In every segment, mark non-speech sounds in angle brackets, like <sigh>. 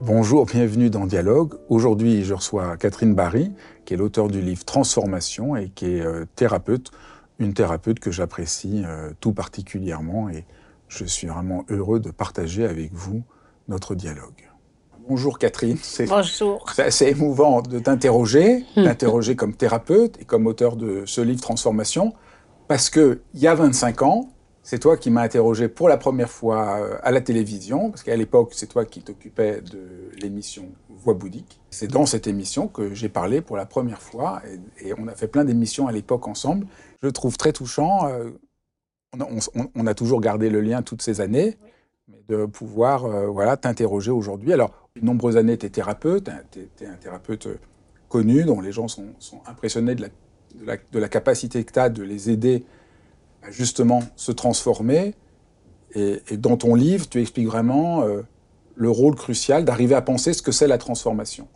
Bonjour, bienvenue dans Dialogue. Aujourd'hui, je reçois Catherine Barry, qui est l'auteur du livre Transformation et qui est euh, thérapeute, une thérapeute que j'apprécie euh, tout particulièrement et je suis vraiment heureux de partager avec vous notre dialogue. Bonjour Catherine. Bonjour. C'est assez émouvant de t'interroger, <laughs> t'interroger comme thérapeute et comme auteur de ce livre Transformation, parce que il y a 25 ans, c'est toi qui m'as interrogé pour la première fois euh, à la télévision, parce qu'à l'époque, c'est toi qui t'occupais de l'émission Voix bouddhique. C'est dans cette émission que j'ai parlé pour la première fois, et, on a fait plein d'émissions à l'époque ensemble. Je trouve très touchant. Euh, on, a toujours gardé le lien toutes ces années, mais de pouvoir euh, voilà, t'interroger aujourd'hui. Alors, de nombreuses années, tu es thérapeute, tu es, un thérapeute connu, dont les gens sont, impressionnés de la, de la capacité que tu as de les aider justement se transformer. Et, dans ton livre, tu expliques vraiment euh, le rôle crucial d'arriver à penser ce que c'est la transformation.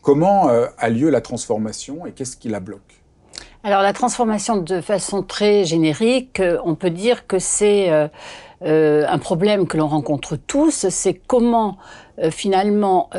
Comment euh, a lieu la transformation et qu'est-ce qui la bloque? Alors la transformation, de façon très générique, euh, on peut dire que c'est un problème que l'on rencontre tous, c'est comment finalement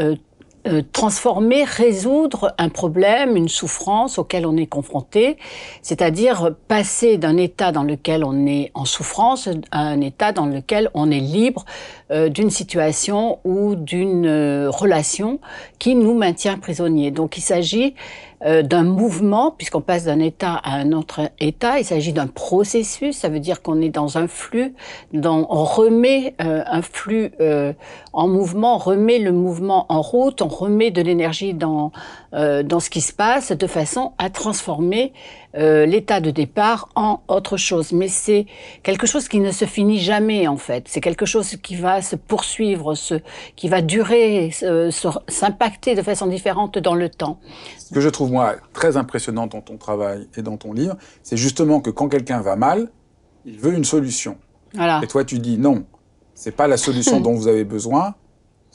euh, transformer, résoudre un problème, une souffrance auquel on est confronté, c'est-à-dire passer d'un état dans lequel on est en souffrance à un état dans lequel on est libre euh, d'une situation ou d'une euh, relation qui nous maintient prisonniers. Donc il s'agit d'un mouvement, puisqu'on passe d'un état à un autre état. Il s'agit d'un processus, ça veut dire qu'on est dans un flux, dans, on remet euh, un flux euh, en mouvement, on remet le mouvement en route, on remet de l'énergie dans, dans ce qui se passe de façon à transformer l'état de départ en autre chose. Mais c'est quelque chose qui ne se finit jamais en fait. C'est quelque chose qui va se poursuivre, ce, qui va durer, s'impacter de façon différente dans le temps. Que je trouve moi très impressionnant dans ton travail et dans ton livre, c'est justement que quand quelqu'un va mal, il veut une solution. Et toi, tu dis non, c'est pas la solution <laughs> dont vous avez besoin,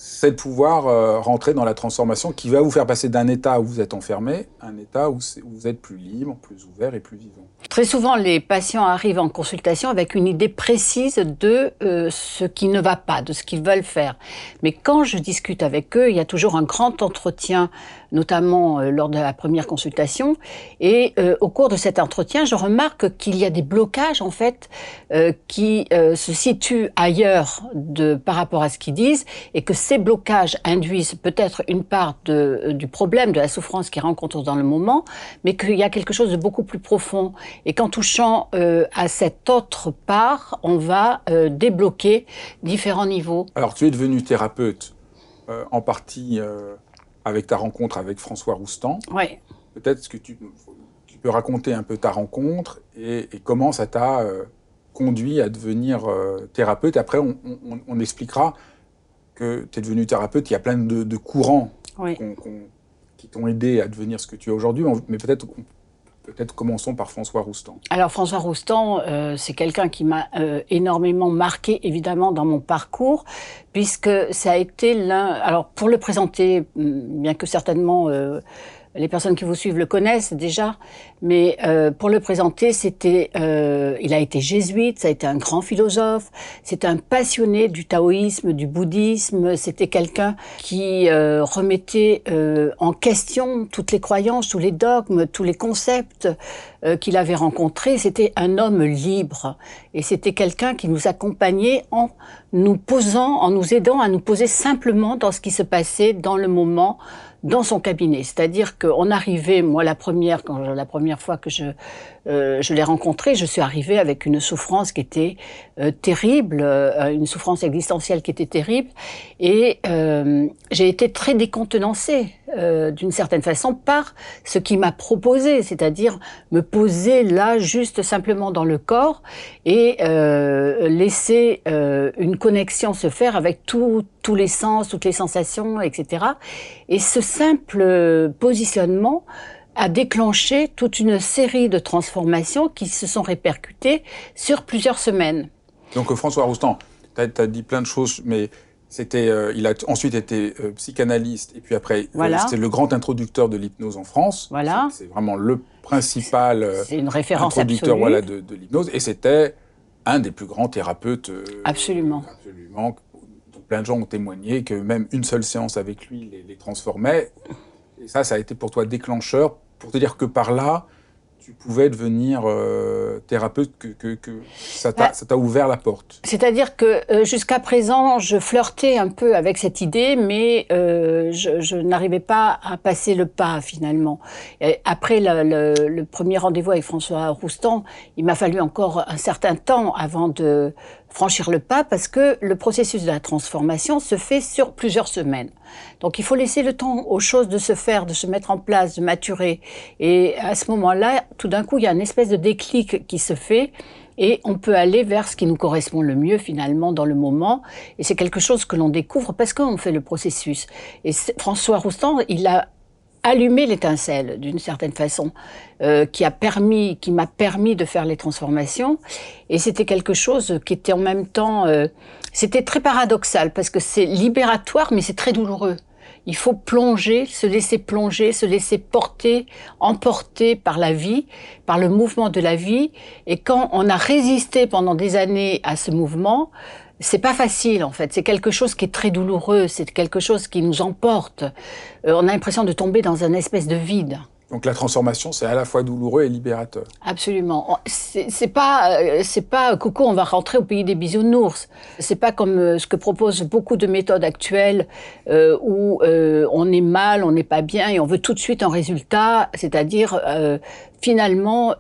c'est de pouvoir euh, rentrer dans la transformation qui va vous faire passer d'un état où vous êtes enfermé à un état où, vous êtes plus libre, plus ouvert et plus vivant. Très souvent, les patients arrivent en consultation avec une idée précise de euh, ce qui ne va pas, de ce qu'ils veulent faire. Mais quand je discute avec eux, il y a toujours un grand entretien, notamment euh, lors de la première consultation. Et au cours de cet entretien, je remarque qu'il y a des blocages, en fait, qui se situent ailleurs de, par rapport à ce qu'ils disent et que ces blocages induisent peut-être une part de, du problème, de la souffrance qu'ils rencontrent dans le moment, mais qu'il y a quelque chose de beaucoup plus profond. Et qu'en touchant euh, à cette autre part, on va euh, débloquer différents niveaux. Alors tu es devenu thérapeute euh, en partie avec ta rencontre avec François Roustan. Peut-être que tu, tu, peux raconter un peu ta rencontre et, comment ça t'a conduit à devenir thérapeute. Après, on, on, on expliquera que tu es devenu thérapeute, il y a plein de, courants qui t'ont aidé à devenir ce que tu es aujourd'hui, mais peut-être Peut-être commençons par François Roustan. Alors François Roustan, euh, c'est quelqu'un qui m'a euh, énormément marqué évidemment dans mon parcours, puisque ça a été l'un. Alors pour le présenter, bien que certainement euh, les personnes qui vous suivent le connaissent déjà, mais euh, pour le présenter, c'était, euh, il a été jésuite, ça a été un grand philosophe, c'est un passionné du taoïsme, du bouddhisme, c'était quelqu'un qui euh, remettait en question toutes les croyances, tous les dogmes, tous les concepts qu'il avait rencontrés. C'était un homme libre et c'était quelqu'un qui nous accompagnait en nous posant, en nous aidant à nous poser simplement dans ce qui se passait dans le moment dans son cabinet. C'est-à-dire qu'on arrivait, moi la première, quand la première fois que je euh, je l'ai rencontré, je suis arrivée avec une souffrance qui était euh, terrible, euh, une souffrance existentielle qui était terrible, et j'ai été très décontenancée d'une certaine façon par ce qui m'a proposé, c'est-à-dire me poser là juste simplement dans le corps et laisser une connexion se faire avec tous les sens, toutes les sensations, etc. Et ce simple positionnement a déclenché toute une série de transformations qui se sont répercutées sur plusieurs semaines. Donc François Roustan, tu as, dit plein de choses, mais c'était, euh, il a ensuite été euh, psychanalyste et puis après, euh, voilà. c'était le grand introducteur de l'hypnose en France. Voilà. C'est vraiment le principal une référence introducteur voilà, de, de l'hypnose et c'était un des plus grands thérapeutes. absolument. Absolument. Plein de gens ont témoigné que même une seule séance avec lui les, les transformait. Et ça, ça a été pour toi déclencheur pour te dire que par là, tu pouvais devenir euh, thérapeute, que, que, que ça t'a ouvert la porte C'est-à-dire que euh, jusqu'à présent, je flirtais un peu avec cette idée, mais euh, je, je n'arrivais pas à passer le pas finalement. Et après le, le, le premier rendez-vous avec François Roustan, il m'a fallu encore un certain temps avant de franchir le pas parce que le processus de la transformation se fait sur plusieurs semaines. Donc il faut laisser le temps aux choses de se faire, de se mettre en place, de maturer. Et à ce moment-là, tout d'un coup, il y a une espèce de déclic qui se fait et on peut aller vers ce qui nous correspond le mieux finalement dans le moment. Et c'est quelque chose que l'on découvre parce qu'on fait le processus. Et François Roustan, il a allumé l'étincelle d'une certaine façon, euh, qui a permis, qui m'a permis de faire les transformations. Et c'était quelque chose qui était en même temps, euh, c'était très paradoxal parce que c'est libératoire, mais c'est très douloureux. Il faut plonger, se laisser plonger, se laisser porter, emporter par la vie, par le mouvement de la vie. Et quand on a résisté pendant des années à ce mouvement, c'est pas facile en fait. C'est quelque chose qui est très douloureux. C'est quelque chose qui nous emporte. Euh, on a l'impression de tomber dans un espèce de vide. Donc la transformation, c'est à la fois douloureux et libérateur. Absolument. C'est pas, euh, c'est pas coucou, on va rentrer au pays des bisounours. C'est pas comme euh, ce que proposent beaucoup de méthodes actuelles euh, où euh, on est mal, on n'est pas bien et on veut tout de suite un résultat, c'est-à-dire euh, finalement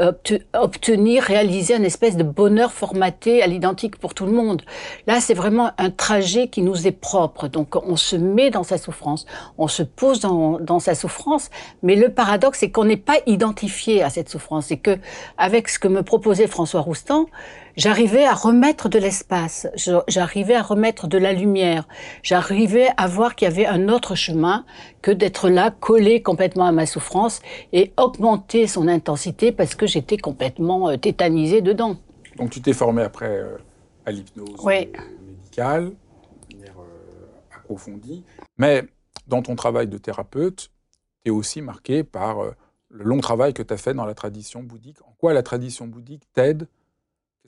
obtenir, réaliser un espèce de bonheur formaté à l'identique pour tout le monde. Là, c'est vraiment un trajet qui nous est propre. Donc, on se met dans sa souffrance, on se pose dans, sa souffrance, mais le paradoxe, c'est qu'on n'est pas identifié à cette souffrance. Et que, avec ce que me proposait François Roustan, j'arrivais à remettre de l'espace, j'arrivais à remettre de la lumière, j'arrivais à voir qu'il y avait un autre chemin que d'être là, collé complètement à ma souffrance et augmenter son intensité parce que j'étais complètement euh, tétanisée dedans. Donc tu t'es formé après euh, à l'hypnose oui. médicale, de manière euh, approfondie, mais dans ton travail de thérapeute, tu es aussi marqué par euh, le long travail que tu as fait dans la tradition bouddhique. En quoi la tradition bouddhique t'aide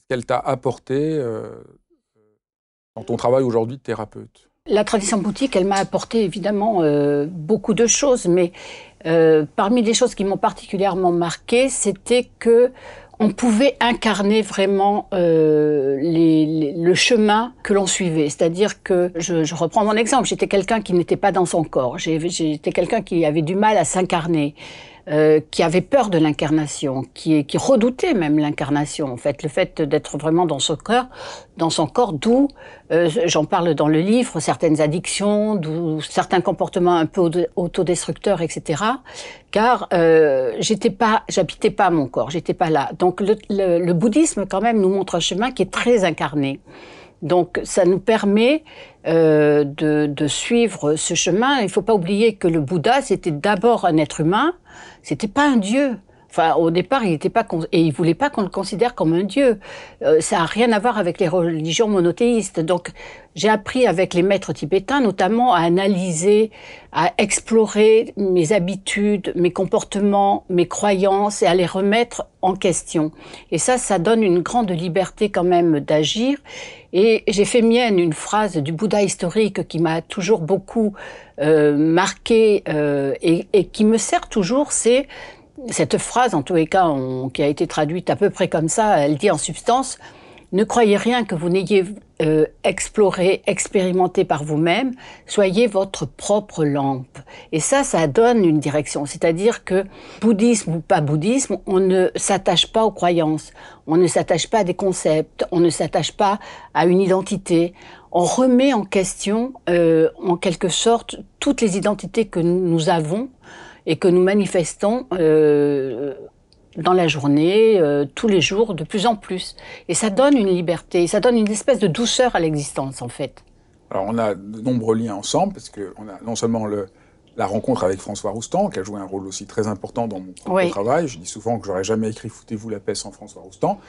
Qu'est-ce qu'elle t'a apporté euh, dans ton travail aujourd'hui de thérapeute? La tradition bouddhique, elle m'a apporté évidemment euh, beaucoup de choses, mais euh, parmi les choses qui m'ont particulièrement marqué, c'était que on pouvait incarner vraiment le chemin que l'on suivait. C'est-à-dire que, je, reprends mon exemple, j'étais quelqu'un qui n'était pas dans son corps, j'étais quelqu'un qui avait du mal à s'incarner. Euh, qui avait peur de l'incarnation, qui, qui, redoutait même l'incarnation, en fait, le fait d'être vraiment dans son cœur, dans son corps, d'où, euh, j'en parle dans le livre, certaines addictions, d'où certains comportements un peu autodestructeurs, etc. Car euh, j'étais pas, j'habitais pas mon corps, j'étais pas là. Donc le, bouddhisme quand même nous montre un chemin qui est très incarné. Donc ça nous permet euh, de, suivre ce chemin. Il ne faut pas oublier que le Bouddha, c'était d'abord un être humain, c'était pas un dieu. Enfin, au départ, il n'était pas et il voulait pas qu'on le considère comme un dieu. Euh, ça a rien à voir avec les religions monothéistes. Donc, j'ai appris avec les maîtres tibétains, notamment, à analyser, à explorer mes habitudes, mes comportements, mes croyances et à les remettre en question. Et ça, ça donne une grande liberté quand même d'agir. Et j'ai fait mienne une phrase du Bouddha historique qui m'a toujours beaucoup euh, marqué euh, et, et qui me sert toujours, c'est cette phrase, en tous les cas, qui a été traduite à peu près comme ça, elle dit en substance, Ne croyez rien que vous n'ayez euh, exploré, expérimenté par vous-même. Soyez votre propre lampe. Et ça, ça donne une direction. C'est-à-dire que bouddhisme ou pas bouddhisme, on ne s'attache pas aux croyances, on ne s'attache pas à des concepts, on ne s'attache pas à une identité. On remet en question, euh, en quelque sorte, toutes les identités que nous avons et que nous manifestons euh, dans la journée, euh, tous les jours, de plus en plus. Et ça donne une liberté, ça donne une espèce de douceur à l'existence, en fait. Alors, on a de nombreux liens ensemble, parce qu'on a non seulement le, la rencontre avec François Roustan, qui a joué un rôle aussi très important dans mon travail. Je dis souvent que j'aurais jamais écrit Foutez-vous la paix sans François Roustan.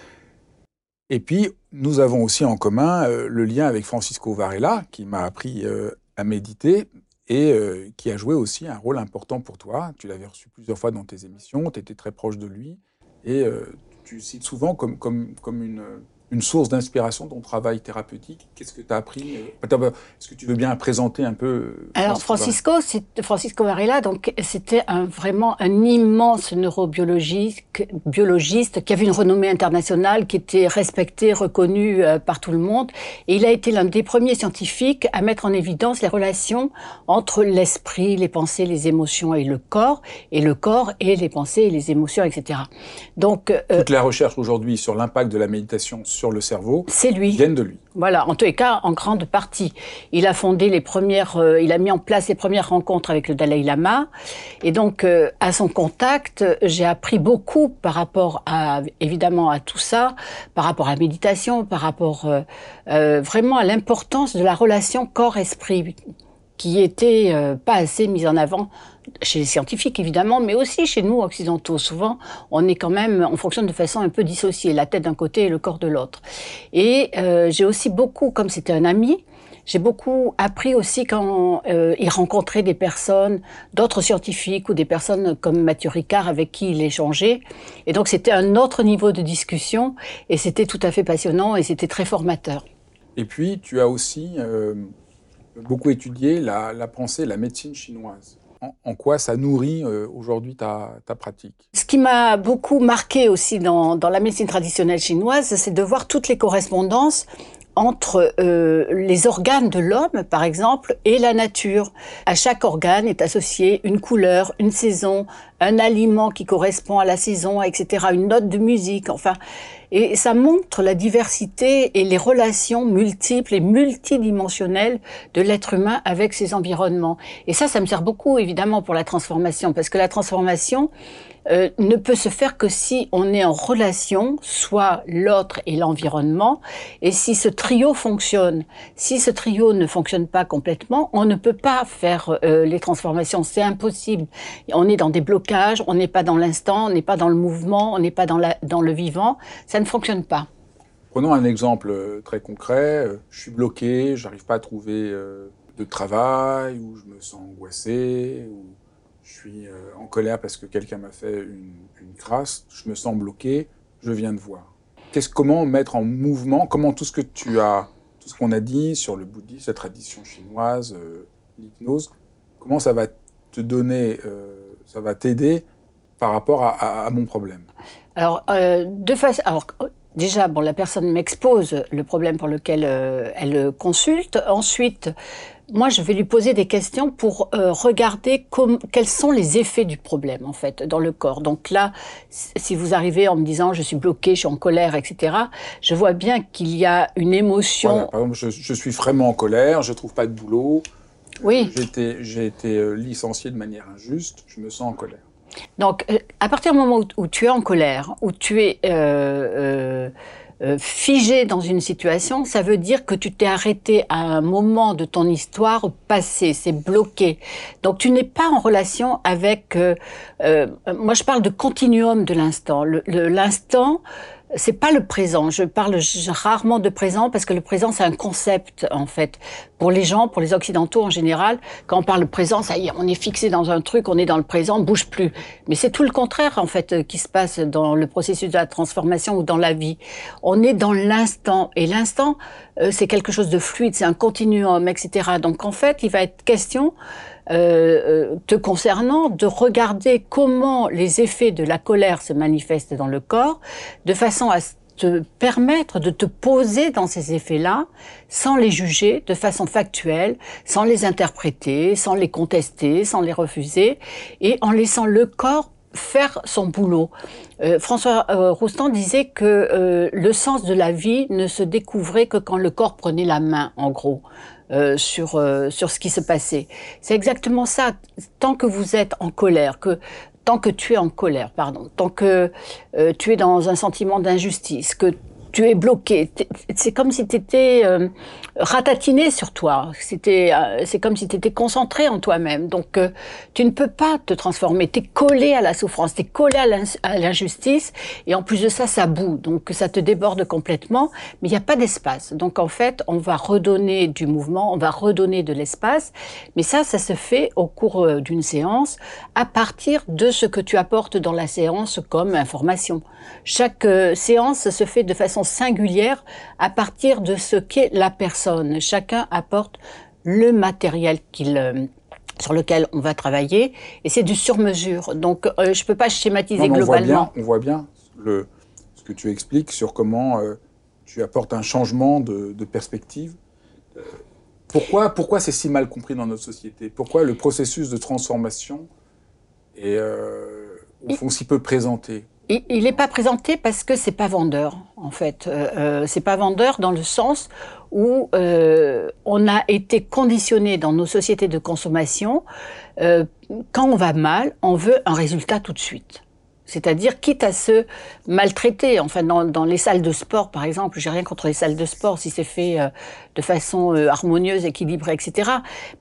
Et puis, nous avons aussi en commun euh, le lien avec Francisco Varela, qui m'a appris euh, à méditer, et euh, qui a joué aussi un rôle important pour toi. Tu l'avais reçu plusieurs fois dans tes émissions, tu étais très proche de lui, et euh, tu cites souvent comme, comme, comme une, une source d'inspiration ton travail thérapeutique Qu'est-ce que tu as appris euh, Est-ce que tu veux bien présenter un peu euh, Alors Francisco, Francisco Varela, donc c'était un, vraiment un immense neurobiologiste biologiste qui avait une renommée internationale, qui était respecté, reconnu euh, par tout le monde, et il a été l'un des premiers scientifiques à mettre en évidence les relations entre l'esprit, les pensées, les émotions et le corps, et le corps et les pensées et les émotions, etc. Donc toute la recherche aujourd'hui sur l'impact de la méditation sur le cerveau c'est lui. viennent de lui. Voilà, en tous les cas, en grande partie. Il a fondé les premières, euh, il a mis en place les premières rencontres avec le Dalai Lama. Et donc, euh, à son contact, j'ai appris beaucoup par rapport à, évidemment, à tout ça, par rapport à la méditation, par rapport euh, vraiment à l'importance de la relation corps-esprit qui était pas assez mise en avant chez les scientifiques évidemment, mais aussi chez nous occidentaux. Souvent, on est quand même, on fonctionne de façon un peu dissociée, la tête d'un côté et le corps de l'autre. Et euh, j'ai aussi beaucoup, comme c'était un ami, j'ai beaucoup appris aussi quand euh, il rencontrait des personnes, d'autres scientifiques ou des personnes comme Mathieu Ricard avec qui il échangeait. Et donc c'était un autre niveau de discussion et c'était tout à fait passionnant et c'était très formateur. Et puis tu as aussi euh, beaucoup étudié la, pensée, la médecine chinoise en, quoi ça nourrit euh, aujourd'hui ta, pratique? Ce qui m'a beaucoup marqué aussi dans, la médecine traditionnelle chinoise, c'est de voir toutes les correspondances entre euh, les organes de l'homme, par exemple, et la nature. À chaque organe est associée une couleur, une saison, un aliment qui correspond à la saison, etc., une note de musique, enfin. Et ça montre la diversité et les relations multiples et multidimensionnelles de l'être humain avec ses environnements. Et ça, ça me sert beaucoup, évidemment, pour la transformation, parce que la transformation, euh, ne peut se faire que si on est en relation, soit l'autre et l'environnement, et si ce trio fonctionne. Si ce trio ne fonctionne pas complètement, on ne peut pas faire euh, les transformations, c'est impossible. On est dans des blocages, on n'est pas dans l'instant, on n'est pas dans le mouvement, on n'est pas dans, le vivant, ça ne fonctionne pas. Prenons un exemple euh, très concret. Je suis bloqué, j'arrive pas à trouver de travail, ou je me sens angoissé, ou je suis euh, en colère parce que quelqu'un m'a fait une, une, crasse, je me sens bloqué, je viens de voir. Comment mettre en mouvement, comment tout ce que tu as, tout ce qu'on a dit sur le bouddhisme, la tradition chinoise, euh, l'hypnose, comment ça va te donner, euh, ça va t'aider par rapport à, mon problème? Alors, alors déjà, bon, la personne m'expose le problème pour lequel elle consulte. Ensuite, moi, je vais lui poser des questions pour euh, regarder quels sont les effets du problème, en fait, dans le corps. Donc là, si vous arrivez en me disant je suis bloqué, je suis en colère, etc., je vois bien qu'il y a une émotion. par exemple, je, suis vraiment en colère, je trouve pas de boulot. Oui. J'ai été euh, licencié de manière injuste, je me sens en colère. Donc, euh, à partir du moment où, tu es en colère, où tu es euh, figé dans une situation, ça veut dire que tu t'es arrêté à un moment de ton histoire passé, c'est bloqué. Donc tu n'es pas en relation avec... Euh, euh, moi je parle de continuum de l'instant. L'instant c'est pas le présent. Je parle rarement de présent parce que le présent c'est un concept en fait pour les gens, pour les occidentaux en général. Quand on parle présent, ça y est, on est fixé dans un truc, on est dans le présent, on bouge plus. Mais c'est tout le contraire en fait qui se passe dans le processus de la transformation ou dans la vie. On est dans l'instant et l'instant euh, c'est quelque chose de fluide, c'est un continuum, etc. Donc en fait, il va être question euh, euh, te concernant, de regarder comment les effets de la colère se manifestent dans le corps, de façon à te permettre de te poser dans ces effets-là sans les juger de façon factuelle, sans les interpréter, sans les contester, sans les refuser, et en laissant le corps faire son boulot. Euh, François euh, Roustan disait que le sens de la vie ne se découvrait que quand le corps prenait la main, en gros, sur sur ce qui se passait. C'est exactement ça. Tant que vous êtes en colère, que tant que tu es en colère, pardon, tant que tu es dans un sentiment d'injustice, que tu es bloqué. C'est comme si tu étais euh, ratatiné sur toi. C'était, euh, c'est comme si tu étais concentré en toi-même. Donc, euh, tu ne peux pas te transformer. Tu es collé à la souffrance, tu es collé à l'injustice. Et en plus de ça, ça boue. Donc, ça te déborde complètement. Mais il n'y a pas d'espace. Donc, en fait, on va redonner du mouvement, on va redonner de l'espace. Mais ça, ça se fait au cours d'une séance à partir de ce que tu apportes dans la séance comme information. Chaque séance se fait de façon singulière à partir de ce qu'est la personne. Chacun apporte le matériel qu'il euh, sur lequel on va travailler, et c'est du sur-mesure. Donc, euh, je ne peux pas schématiser globalement. On voit bien, le, ce que tu expliques sur comment euh, tu apportes un changement de, perspective. pourquoi, pourquoi c'est si mal compris dans notre société? Pourquoi le processus de transformation est, au fond, si peu présenté? Il n'est pas présenté parce que c'est pas vendeur, en fait. Euh, euh, c'est pas vendeur dans le sens où euh, on a été conditionné dans nos sociétés de consommation. quand on va mal, on veut un résultat tout de suite. C'est-à-dire, quitte à se maltraiter, enfin dans, les salles de sport, par exemple, j'ai rien contre les salles de sport si c'est fait de façon harmonieuse, équilibrée, etc.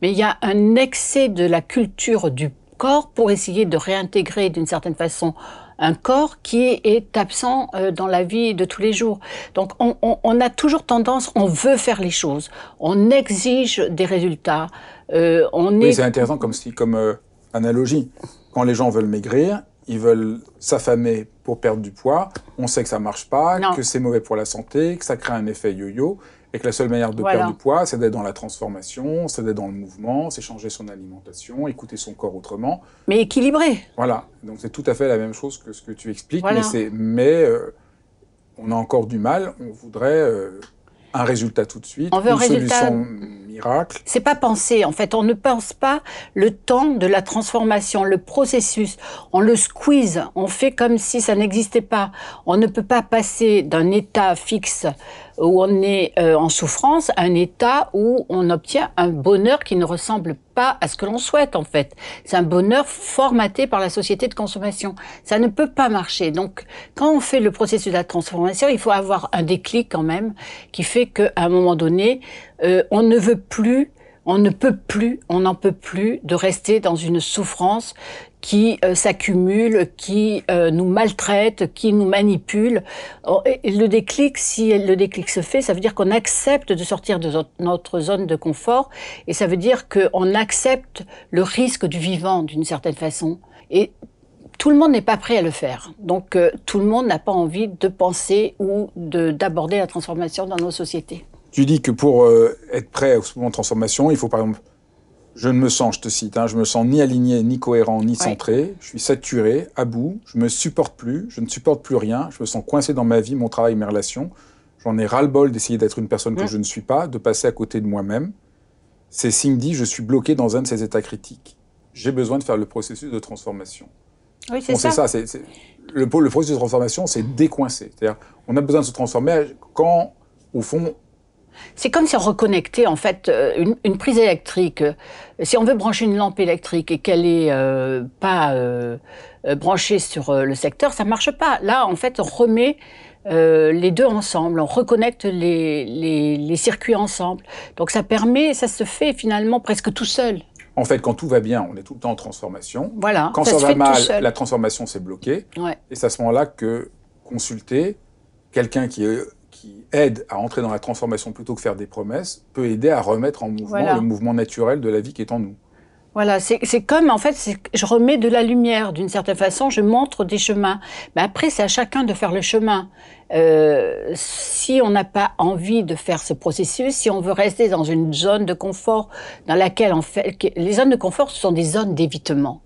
Mais il y a un excès de la culture du corps pour essayer de réintégrer d'une certaine façon un corps qui est absent euh, dans la vie de tous les jours. Donc on, a toujours tendance, on veut faire les choses, on exige des résultats. Euh, on oui, c'est intéressant comme, si, comme euh, analogie. Quand les gens veulent maigrir, ils veulent s'affamer pour perdre du poids. On sait que ça marche pas, que c'est mauvais pour la santé, que ça crée un effet yo-yo et que la seule manière de perdre du poids, c'est d'être dans la transformation, c'est d'être dans le mouvement, c'est changer son alimentation, écouter son corps autrement. Mais équilibré. Voilà, donc c'est tout à fait la même chose que ce que tu expliques, mais, mais euh, on a encore du mal, on voudrait euh, un résultat tout de suite, on veut une un solution miracle. C'est pas penser, en fait, on ne pense pas le temps de la transformation, le processus. On le squeeze, on fait comme si ça n'existait pas. On ne peut pas passer d'un état fixe où on est euh, en souffrance un état où on obtient un bonheur qui ne ressemble pas à ce que l'on souhaite en fait. C'est un bonheur formaté par la société de consommation. Ça ne peut pas marcher. Donc quand on fait le processus de la transformation, il faut avoir un déclic quand même qui fait qu'à un moment donné, euh, on ne veut plus on ne peut plus, on n'en peut plus de rester dans une souffrance qui euh, s'accumule, qui euh, nous maltraite, qui nous manipule. Oh, le déclic, si le déclic se fait, ça veut dire qu'on accepte de sortir de notre zone de confort, et ça veut dire qu'on accepte le risque du vivant d'une certaine façon. Et tout le monde n'est pas prêt à le faire. Donc euh, tout le monde n'a pas envie de penser ou d'aborder la transformation dans nos sociétés. Tu dis que pour être prêt au moment de transformation, il faut par exemple je ne me sens, je te cite, hein, je me sens ni aligné, ni cohérent, ni centré. Je suis saturé, à bout. Je me supporte plus. Je ne supporte plus rien. Je me sens coincé dans ma vie, mon travail, mes relations. J'en ai ras-le-bol d'essayer d'être une personne que je ne suis pas, de passer à côté de moi-même. C'est signe dit, je suis bloqué dans un de ces états critiques. J'ai besoin de faire le processus de transformation. Oui, c'est ça. ça le, le processus de transformation, c'est décoincer. C'est-à-dire, on a besoin de se transformer quand, au fond, c'est comme si on reconnectait en fait euh, une, prise électrique. Si on veut brancher une lampe électrique et qu'elle est euh, pas euh, branchée sur le secteur, ça marche pas. Là, en fait, on remet les deux ensemble, on reconnecte les, les, circuits ensemble. Donc ça permet, ça se fait finalement presque tout seul. En fait, quand tout va bien, on est tout le temps en transformation. Voilà. Quand ça, va mal, la transformation s'est bloquée. Et c'est à ce moment-là que consulter quelqu'un qui est qui aide à entrer dans la transformation plutôt que faire des promesses, peut aider à remettre en mouvement le mouvement naturel de la vie qui est en nous. Voilà, c'est comme en fait, je remets de la lumière d'une certaine façon, je montre des chemins. Mais après, c'est à chacun de faire le chemin. Euh, si on n'a pas envie de faire ce processus, si on veut rester dans une zone de confort dans laquelle on fait, les zones de confort, ce sont des zones d'évitement.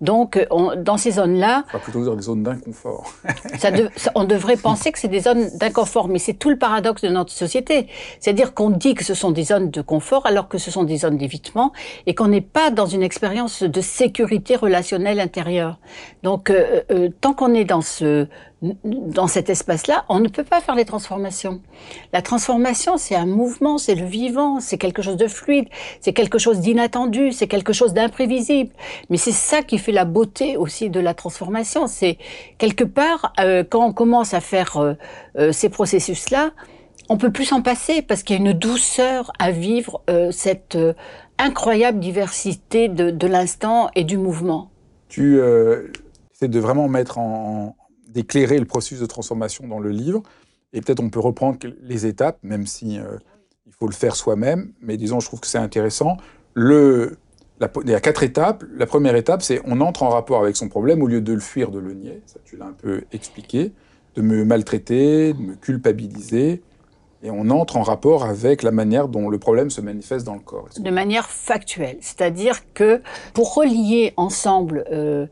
Donc, dans ces zones-là... On va plutôt dire des zones d'inconfort. <laughs> on devrait penser que c'est des zones d'inconfort, mais c'est tout le paradoxe de notre société. C'est-à-dire qu'on dit que ce sont des zones de confort alors que ce sont des zones d'évitement et qu'on n'est pas dans une expérience de sécurité relationnelle intérieure. Donc, euh, euh, tant qu'on est dans ce dans cet espace-là, on ne peut pas faire les transformations. La transformation, c'est un mouvement, c'est le vivant, c'est quelque chose de fluide, c'est quelque chose d'inattendu, c'est quelque chose d'imprévisible. Mais c'est ça qui fait la beauté aussi de la transformation. C'est quelque part, euh, quand on commence à faire euh, euh, ces processus-là, on peut plus s'en passer parce qu'il y a une douceur à vivre cette incroyable diversité de, de l'instant et du mouvement. Tu essaies de vraiment mettre en, d'éclairer le processus de transformation dans le livre. Et peut-être on peut reprendre les étapes, même si euh, il faut le faire soi-même. Mais disons, je trouve que c'est intéressant. Le, il y a quatre étapes. La première étape, c'est on entre en rapport avec son problème au lieu de le fuir, de le nier. Ça, tu l'as un peu expliqué. De me maltraiter, de me culpabiliser. Et on entre en rapport avec la manière dont le problème se manifeste dans le corps. De manière factuelle. C'est-à-dire que pour relier ensemble euh,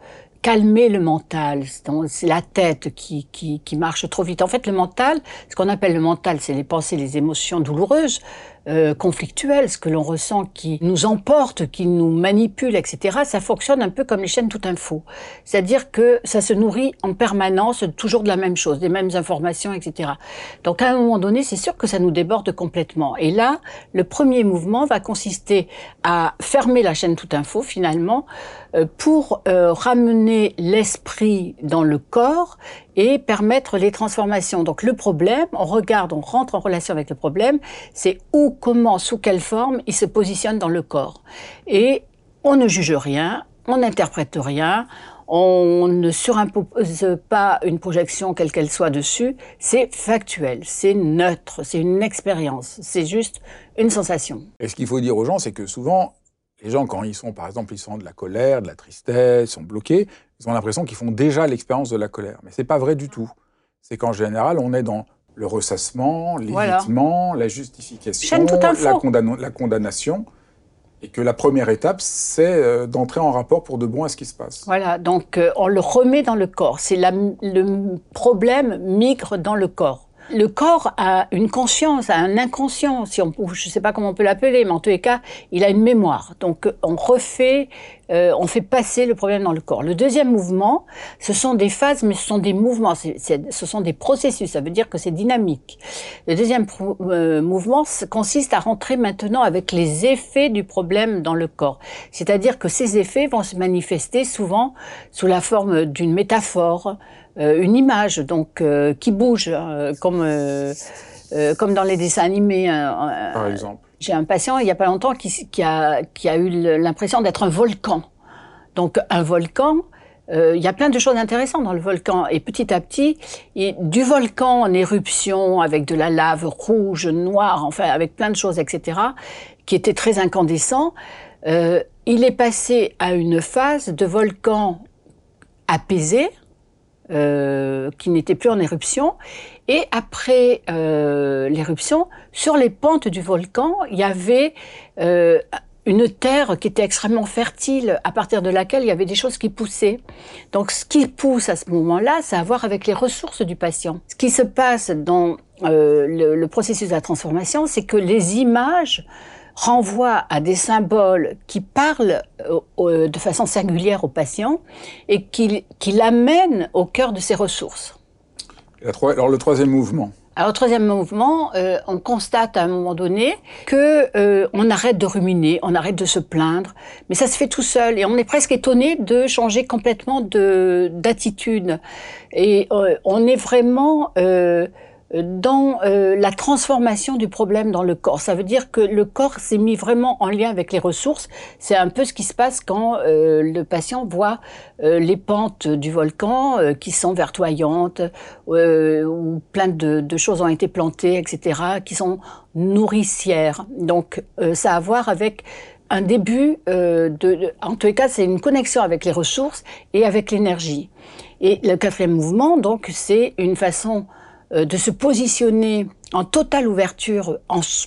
calmer le mental. C'est la tête qui, qui, qui, marche trop vite. En fait, le mental, ce qu'on appelle le mental, c'est les pensées, les émotions douloureuses, euh, conflictuelles, ce que l'on ressent qui nous emporte, qui nous manipule, etc. Ça fonctionne un peu comme les chaînes tout info. C'est-à-dire que ça se nourrit en permanence toujours de la même chose, des mêmes informations, etc. Donc à un moment donné, c'est sûr que ça nous déborde complètement. Et là, le premier mouvement va consister à fermer la chaîne tout info finalement pour euh, ramener l'esprit dans le corps et permettre les transformations. Donc le problème, on regarde, on rentre en relation avec le problème, c'est où, comment, sous quelle forme il se positionne dans le corps. Et on ne juge rien, on n'interprète rien, on ne surimpose pas une projection quelle qu'elle soit dessus, c'est factuel, c'est neutre, c'est une expérience, c'est juste une sensation. Et ce qu'il faut dire aux gens, c'est que souvent, les gens, quand ils sont, par exemple, ils sont de la colère, de la tristesse, ils sont bloqués, ils ont l'impression qu'ils font déjà l'expérience de la colère. Mais c'est pas vrai du tout. C'est qu'en général, on est dans le ressassement, l'évitement, la justification, la, la, condamnation. Et que la première étape, c'est euh, d'entrer en rapport pour de bon à ce qui se passe. Voilà, donc euh, on le remet dans le corps. C'est le problème migre dans le corps. Le corps a une conscience, a un inconscient, si on, je ne sais pas comment on peut l'appeler, mais en tous les cas, il a une mémoire. Donc on refait, euh, on fait passer le problème dans le corps. Le deuxième mouvement, ce sont des phases, mais ce sont des mouvements, ce sont des processus, ça veut dire que c'est dynamique. Le deuxième euh, mouvement consiste à rentrer maintenant avec les effets du problème dans le corps. C'est-à-dire que ces effets vont se manifester souvent sous la forme d'une métaphore, une image donc euh, qui bouge hein, comme euh, comme dans les dessins animés. Hein, Par exemple. J'ai un patient il y a pas longtemps qui, qui a qui a eu l'impression d'être un volcan. Donc un volcan, il y a plein de choses intéressantes dans le volcan. Et petit à petit, du volcan en éruption, avec de la lave rouge, noire, enfin avec plein de choses, etc., qui était très incandescent, euh, il est passé à une phase de volcan apaisé, euh, qui n'était plus en éruption. Et après euh, l'éruption, sur les pentes du volcan, il y avait euh, une terre qui était extrêmement fertile, à partir de laquelle il y avait des choses qui poussaient. Donc ce qui pousse à ce moment-là, c'est à voir avec les ressources du patient. Ce qui se passe dans euh, le, le, processus de la transformation, c'est que les images renvoie à des symboles qui parlent euh, de façon singulière au patient et qui, qui l'amènent au cœur de ses ressources. Alors le troisième mouvement alors, troisième mouvement, euh, on constate à un moment donné que euh, on arrête de ruminer, on arrête de se plaindre, mais ça se fait tout seul et on est presque étonné de changer complètement de d'attitude et on est vraiment dans euh, la transformation du problème dans le corps. Ça veut dire que le corps s'est mis vraiment en lien avec les ressources. C'est un peu ce qui se passe quand euh, le patient voit euh, les pentes du volcan qui sont vertoyantes, où plein de, de, choses ont été plantées, etc., qui sont nourricières. Donc ça a à voir avec un début de, en tous les cas, c'est une connexion avec les ressources et avec l'énergie. Et le quatrième mouvement, donc, c'est une façon euh, de se positionner en totale ouverture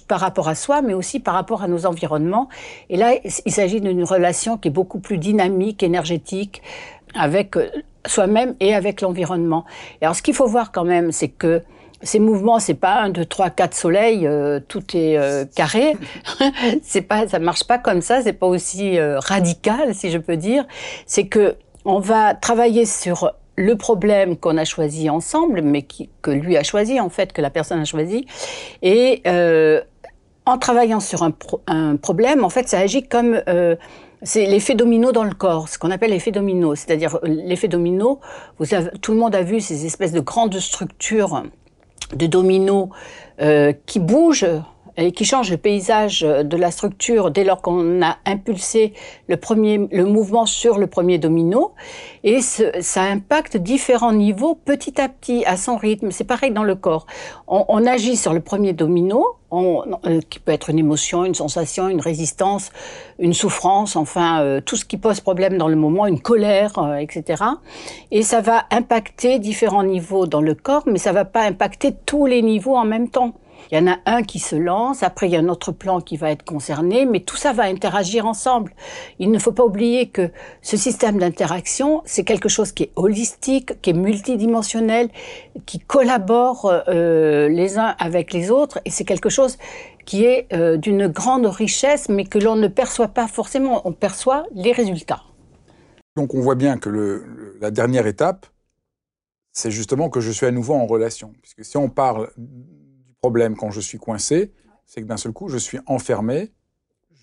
par rapport à soi, mais aussi par rapport à nos environnements. Et là, il s'agit d'une relation qui est beaucoup plus dynamique, énergétique, avec euh, soi-même et avec l'environnement. Et alors, ce qu'il faut voir quand même, c'est que ces mouvements, c'est pas un, deux, trois, quatre soleils, euh, tout est carré. <laughs> c'est pas, ça marche pas comme ça. C'est pas aussi radical, si je peux dire. C'est que on va travailler sur le problème qu'on a choisi ensemble, mais que lui a choisi en fait, que la personne a choisi, et euh, en travaillant sur un, problème, en fait, ça agit comme euh, c'est l'effet domino dans le corps, ce qu'on appelle l'effet domino. C'est-à-dire l'effet domino, tout le monde a vu ces espèces de grandes structures de dominos euh, qui bougent et qui change le paysage de la structure dès lors qu'on a impulsé le premier, le mouvement sur le premier domino. Et ça impacte différents niveaux petit à petit, à son rythme. C'est pareil dans le corps. On, on agit sur le premier domino, on, euh, qui peut être une émotion, une sensation, une résistance, une souffrance, enfin euh, tout ce qui pose problème dans le moment, une colère, euh, etc. Et ça va impacter différents niveaux dans le corps, mais ça va pas impacter tous les niveaux en même temps. Il y en a un qui se lance, après il y a un autre plan qui va être concerné, mais tout ça va interagir ensemble. Il ne faut pas oublier que ce système d'interaction, c'est quelque chose qui est holistique, qui est multidimensionnel, qui collabore euh, les uns avec les autres, et c'est quelque chose qui est euh, d'une grande richesse, mais que l'on ne perçoit pas forcément. On perçoit les résultats. Donc on voit bien que la dernière étape, c'est justement que je suis à nouveau en relation. Puisque si on parle problème quand je suis coincé, c'est que d'un seul coup, je suis enfermé,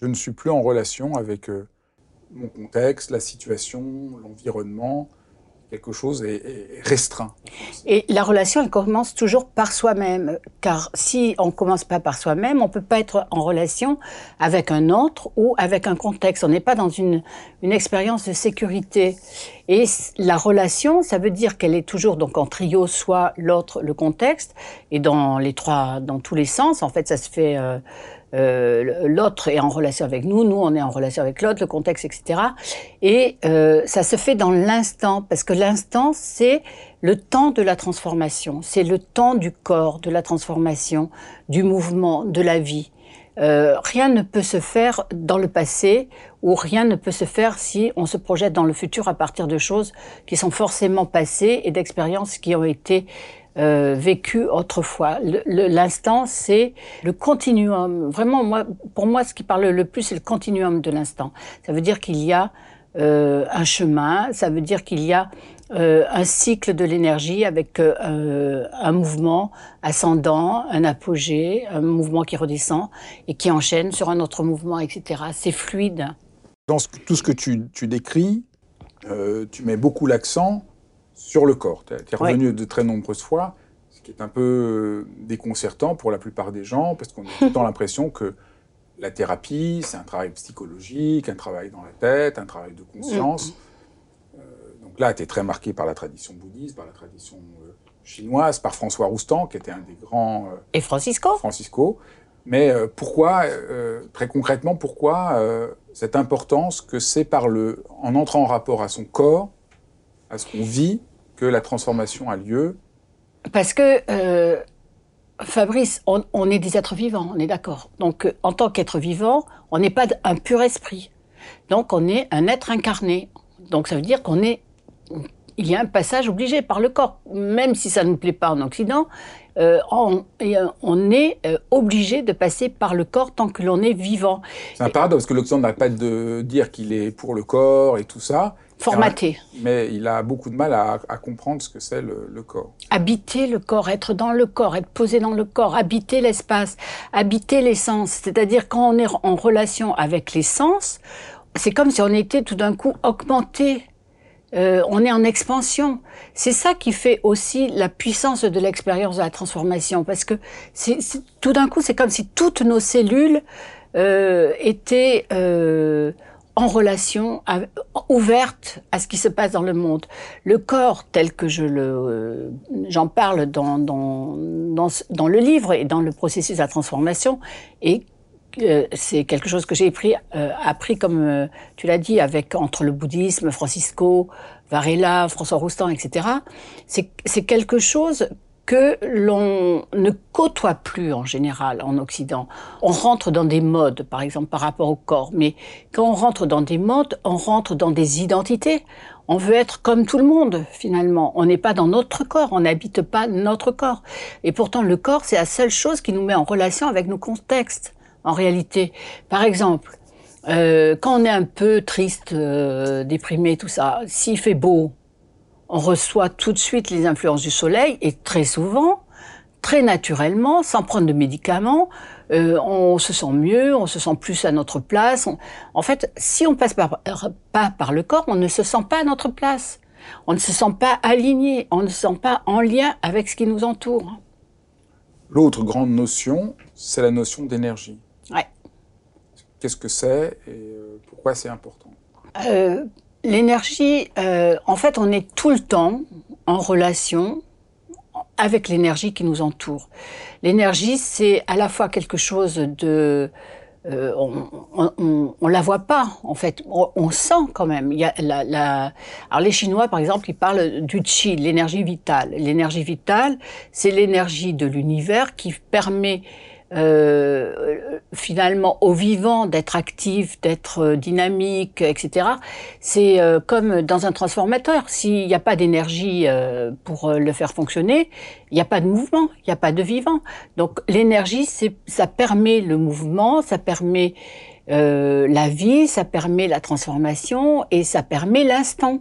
je ne suis plus en relation avec euh, mon contexte, la situation, l'environnement, quelque chose est, restreint. Et la relation, elle commence toujours par soi-même, car si on ne commence pas par soi-même, on ne peut pas être en relation avec un autre ou avec un contexte. On n'est pas dans une, une expérience de sécurité. Et la relation, ça veut dire qu'elle est toujours donc en trio, soit l'autre, le contexte, et dans les trois, dans tous les sens. En fait, ça se fait. Euh, euh, l'autre est en relation avec nous, nous on est en relation avec l'autre, le contexte, etc. Et euh, ça se fait dans l'instant, parce que l'instant c'est le temps de la transformation, c'est le temps du corps, de la transformation, du mouvement, de la vie. Euh, rien ne peut se faire dans le passé ou rien ne peut se faire si on se projette dans le futur à partir de choses qui sont forcément passées et d'expériences qui ont été euh, vécu autrefois. L'instant, c'est le continuum. Vraiment, moi, pour moi, ce qui parle le plus, c'est le continuum de l'instant. Ça veut dire qu'il y a euh, un chemin, ça veut dire qu'il y a euh, un cycle de l'énergie avec un mouvement ascendant, un apogée, un mouvement qui redescend et qui enchaîne sur un autre mouvement, etc. C'est fluide. Dans tout ce que tu, tu décris, tu mets beaucoup l'accent sur le corps. Tu es revenu de très nombreuses fois, ce qui est un peu euh, déconcertant pour la plupart des gens, parce qu'on a tout le temps <laughs> l'impression que la thérapie, c'est un travail psychologique, un travail dans la tête, un travail de conscience. Mm. Euh, donc là, tu es très marqué par la tradition bouddhiste, par la tradition euh, chinoise, par François Roustan, qui était un des grands... Et Francisco Francisco. Mais pourquoi, très concrètement, pourquoi cette importance que c'est par le, en entrant en rapport à son corps, à ce qu'on vit que la transformation a lieu Parce que, euh, Fabrice, on, est des êtres vivants, on est d'accord. Donc, en tant qu'être vivant, on n'est pas un pur esprit. Donc, on est un être incarné. Donc, ça veut dire qu'on est. Il y a un passage obligé par le corps. Même si ça ne nous plaît pas en Occident, euh, on, on, est obligé de passer par le corps tant que l'on est vivant. C'est un paradoxe, parce que l'Occident n'a pas de dire qu'il est pour le corps et tout ça formaté. Mais il a beaucoup de mal à, comprendre ce que c'est le, corps. Habiter le corps, être dans le corps, être posé dans le corps, habiter l'espace, habiter les sens. C'est-à-dire quand on est en relation avec les sens, c'est comme si on était tout d'un coup augmenté. Euh, on est en expansion. C'est ça qui fait aussi la puissance de l'expérience de la transformation, parce que tout d'un coup, c'est comme si toutes nos cellules euh, étaient euh, en relation ouverte à ce qui se passe dans le monde. Le corps, tel que je le, euh, j'en parle dans, dans, dans, dans, le livre et dans le processus de la transformation, et euh, c'est quelque chose que j'ai appris, euh, appris comme tu l'as dit, avec entre le bouddhisme, Francisco, Varela, François Roustan, etc. C'est quelque chose que l'on ne côtoie plus en général en Occident. On rentre dans des modes, par exemple par rapport au corps, mais quand on rentre dans des modes, on rentre dans des identités. On veut être comme tout le monde, finalement. On n'est pas dans notre corps, on n'habite pas notre corps. Et pourtant, le corps, c'est la seule chose qui nous met en relation avec nos contextes, en réalité. Par exemple, euh, quand on est un peu triste, euh, déprimé, tout ça, s'il fait beau, on reçoit tout de suite les influences du soleil et très souvent, très naturellement, sans prendre de médicaments, euh, on se sent mieux, on se sent plus à notre place. En fait, si on passe pas par le corps, on ne se sent pas à notre place. On ne se sent pas aligné, on ne se sent pas en lien avec ce qui nous entoure. L'autre grande notion, c'est la notion d'énergie. Qu'est-ce que c'est et euh, pourquoi c'est important euh, L'énergie, euh, en fait, on est tout le temps en relation avec l'énergie qui nous entoure. L'énergie, c'est à la fois quelque chose de... On, on, la voit pas, en fait. On, sent quand même. Il y a. Alors les Chinois, par exemple, ils parlent du qi, l'énergie vitale. L'énergie vitale, c'est l'énergie de l'univers qui permet euh, finalement au vivant d'être actif, d'être euh, dynamique, etc. C'est euh, comme dans un transformateur. S'il n'y a pas d'énergie euh, pour le faire fonctionner, il n'y a pas de mouvement, il n'y a pas de vivant. Donc l'énergie, ça permet le mouvement, ça permet la vie, ça permet la transformation et ça permet l'instant.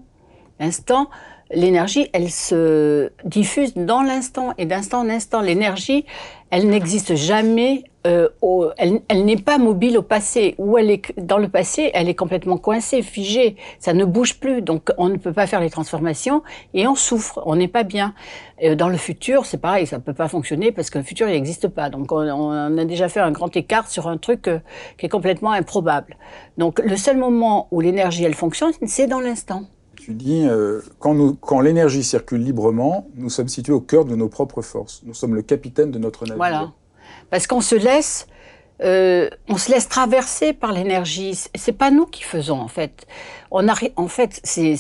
L'instant, l'énergie, elle se diffuse dans l'instant et d'instant en instant. L'énergie, elle n'existe jamais, euh, au, elle, elle n'est pas mobile au passé. Ou elle est dans le passé, elle est complètement coincée, figée. Ça ne bouge plus, donc on ne peut pas faire les transformations et on souffre. On n'est pas bien. Et dans le futur, c'est pareil, ça ne peut pas fonctionner parce que le futur, il n'existe pas. Donc on, on, a déjà fait un grand écart sur un truc euh, qui est complètement improbable. Donc le seul moment où l'énergie, elle fonctionne, c'est dans l'instant. Tu dis, euh, quand, quand l'énergie circule librement, nous sommes situés au cœur de nos propres forces. Nous sommes le capitaine de notre navire. Voilà. Parce qu'on se laisse, euh, on se laisse traverser par l'énergie. C'est pas nous qui faisons, en fait. On a, en fait, c'est,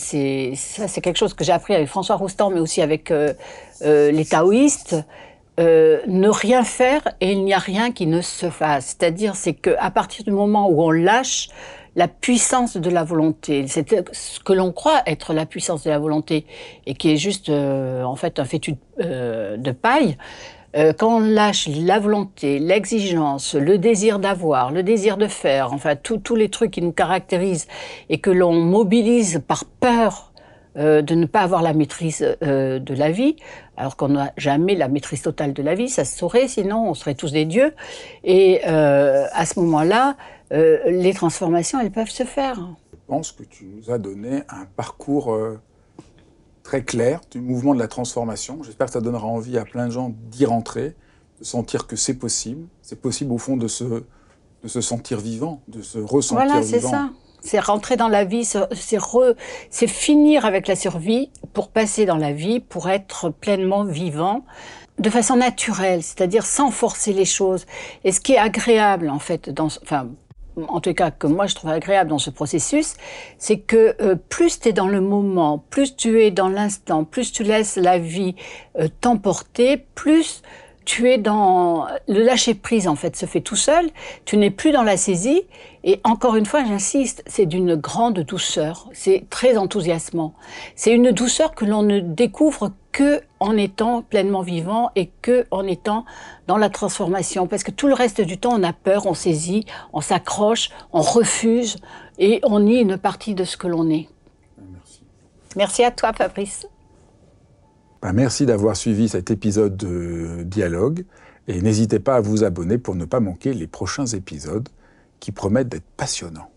quelque chose que j'ai appris avec François Roustan, mais aussi avec euh, les taoïstes. Ne rien faire et il n'y a rien qui ne se fasse. C'est-à-dire, c'est que à partir du moment où on lâche la puissance de la volonté. C'est ce que l'on croit être la puissance de la volonté et qui est juste euh, en fait un fétu euh, de paille. Euh, quand on lâche la volonté, l'exigence, le désir d'avoir, le désir de faire, enfin tous les trucs qui nous caractérisent et que l'on mobilise par peur de ne pas avoir la maîtrise de la vie, alors qu'on n'a jamais la maîtrise totale de la vie, ça se saurait, sinon on serait tous des dieux. Et à ce moment-là, euh, les transformations, elles peuvent se faire. Je pense que tu nous as donné un parcours euh, très clair du mouvement de la transformation. J'espère que ça donnera envie à plein de gens d'y rentrer, de sentir que c'est possible. C'est possible au fond de se, de se sentir vivant, de se ressentir voilà, vivant. Voilà, c'est ça. C'est rentrer dans la vie, c'est finir avec la survie pour passer dans la vie, pour être pleinement vivant de façon naturelle, c'est-à-dire sans forcer les choses. Et ce qui est agréable, en fait, dans, enfin, en tout cas que moi je trouve agréable dans ce processus, c'est que euh, plus tu es dans le moment, plus tu es dans l'instant, plus tu laisses la vie euh, t'emporter, plus tu es dans le lâcher prise en fait se fait tout seul, tu n'es plus dans la saisie et encore une fois j'insiste, c'est d'une grande douceur, c'est très enthousiasmant. C'est une douceur que l'on ne découvre que en étant pleinement vivant et que en étant dans la transformation parce que tout le reste du temps on a peur, on saisit, on s'accroche, on refuse et on nie une partie de ce que l'on est. Merci. Merci à toi Fabrice. Ben, merci d'avoir suivi cet épisode de Dialogue et n'hésitez pas à vous abonner pour ne pas manquer les prochains épisodes qui promettent d'être passionnants.